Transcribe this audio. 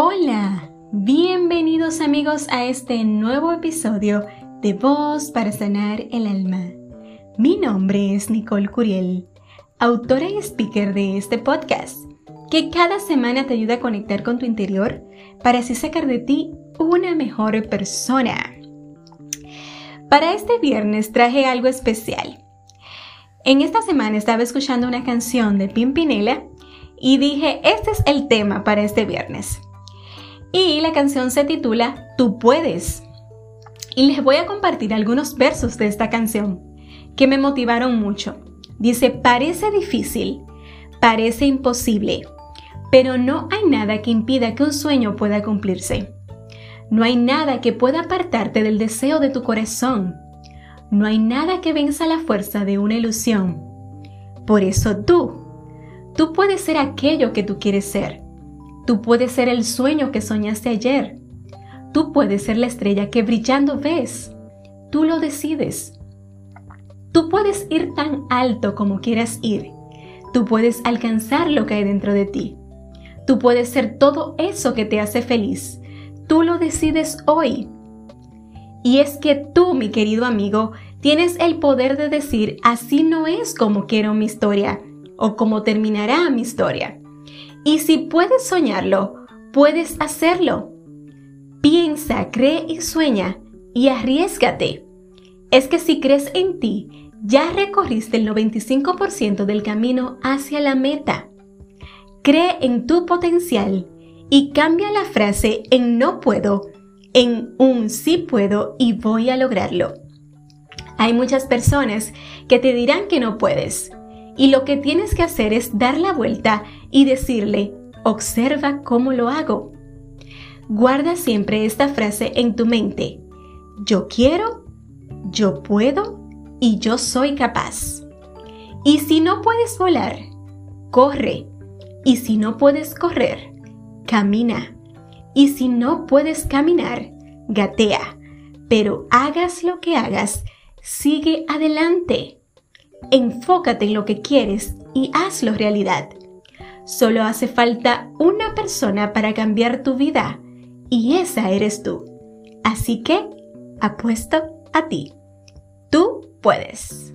Hola, bienvenidos amigos a este nuevo episodio de Voz para Sanar el Alma. Mi nombre es Nicole Curiel, autora y speaker de este podcast, que cada semana te ayuda a conectar con tu interior para así sacar de ti una mejor persona. Para este viernes traje algo especial. En esta semana estaba escuchando una canción de Pimpinela y dije, este es el tema para este viernes y la canción se titula Tú puedes. Y les voy a compartir algunos versos de esta canción que me motivaron mucho. Dice, parece difícil, parece imposible, pero no hay nada que impida que un sueño pueda cumplirse. No hay nada que pueda apartarte del deseo de tu corazón. No hay nada que venza la fuerza de una ilusión. Por eso tú, tú puedes ser aquello que tú quieres ser. Tú puedes ser el sueño que soñaste ayer. Tú puedes ser la estrella que brillando ves. Tú lo decides. Tú puedes ir tan alto como quieras ir. Tú puedes alcanzar lo que hay dentro de ti. Tú puedes ser todo eso que te hace feliz. Tú lo decides hoy. Y es que tú, mi querido amigo, tienes el poder de decir así no es como quiero mi historia o como terminará mi historia. Y si puedes soñarlo, puedes hacerlo. Piensa, cree y sueña y arriesgate. Es que si crees en ti, ya recorriste el 95% del camino hacia la meta. Cree en tu potencial y cambia la frase en no puedo en un sí puedo y voy a lograrlo. Hay muchas personas que te dirán que no puedes, y lo que tienes que hacer es dar la vuelta y decirle, observa cómo lo hago. Guarda siempre esta frase en tu mente. Yo quiero, yo puedo y yo soy capaz. Y si no puedes volar, corre. Y si no puedes correr, camina. Y si no puedes caminar, gatea. Pero hagas lo que hagas, sigue adelante. Enfócate en lo que quieres y hazlo realidad. Solo hace falta una persona para cambiar tu vida y esa eres tú. Así que apuesto a ti. Tú puedes.